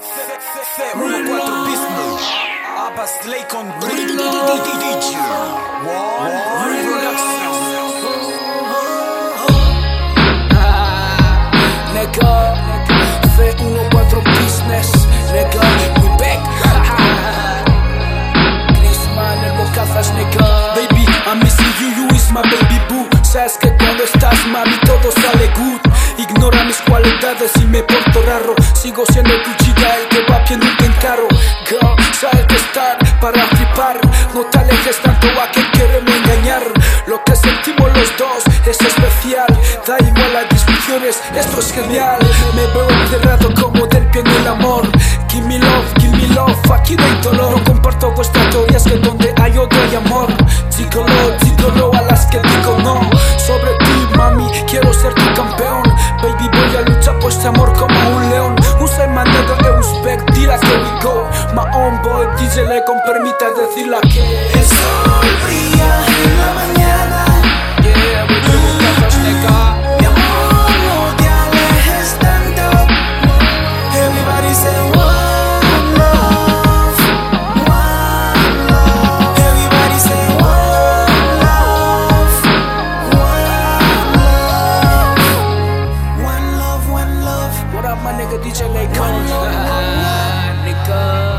C14 Business Abba Slay con DJ One Production Nigga, C14 Business, nigga, we back. Chrisman, el bocazas, nigga. Baby, I'm missing you, you is my baby boo. Sabes que cuando estás, mami, todo sale good. Ignora mis cualidades y me porto raro. Sigo siendo No te alejes tanto a que queremos engañar. Lo que sentimos los dos es especial. Da igual las discusiones, esto es genial. Me veo encerrado como del pie en el amor. Give me love, give me love, aquí no hay dolor. No comparto vuestra teoría, es que donde hay odio hay amor. My own boy, DJ le con permita decirla que El sol brilla en la mañana. Yeah, we do the cosas, nigga. Mi amor, no te alejes tanto. Everybody say one love, one love. Everybody say one love, one love,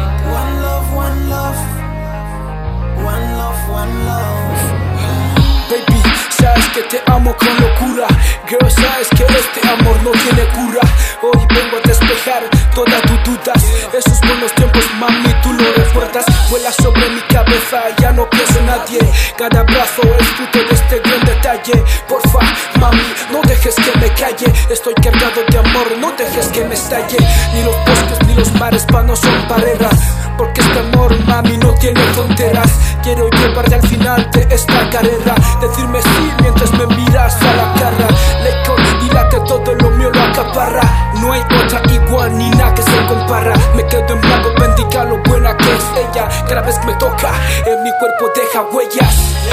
one love, one love, one love. Baby, sabes que te amo con locura. Girl, sabes que este amor no tiene cura. Hoy vengo a despejar todas tus dudas. Esos buenos tiempos, mami, tú lo recuerdas. Vuela sobre mi cabeza, ya no pienso en nadie. Cada abrazo es fruto de este gran detalle. Porfa, mami, dejes que me calle. Estoy cargado de amor, no dejes que me estalle. Ni los bosques ni los mares, pa' no son barreras. Porque este amor, mami, no tiene fronteras. Quiero llevarte al final de esta carrera. Decirme sí mientras me miras a la cara. Lecon, dila que todo lo mío lo acaparra. No hay otra igual ni nada que se compara. Me quedo en blanco, bendiga lo buena que es ella. Cada vez que me toca, en mi cuerpo deja huellas.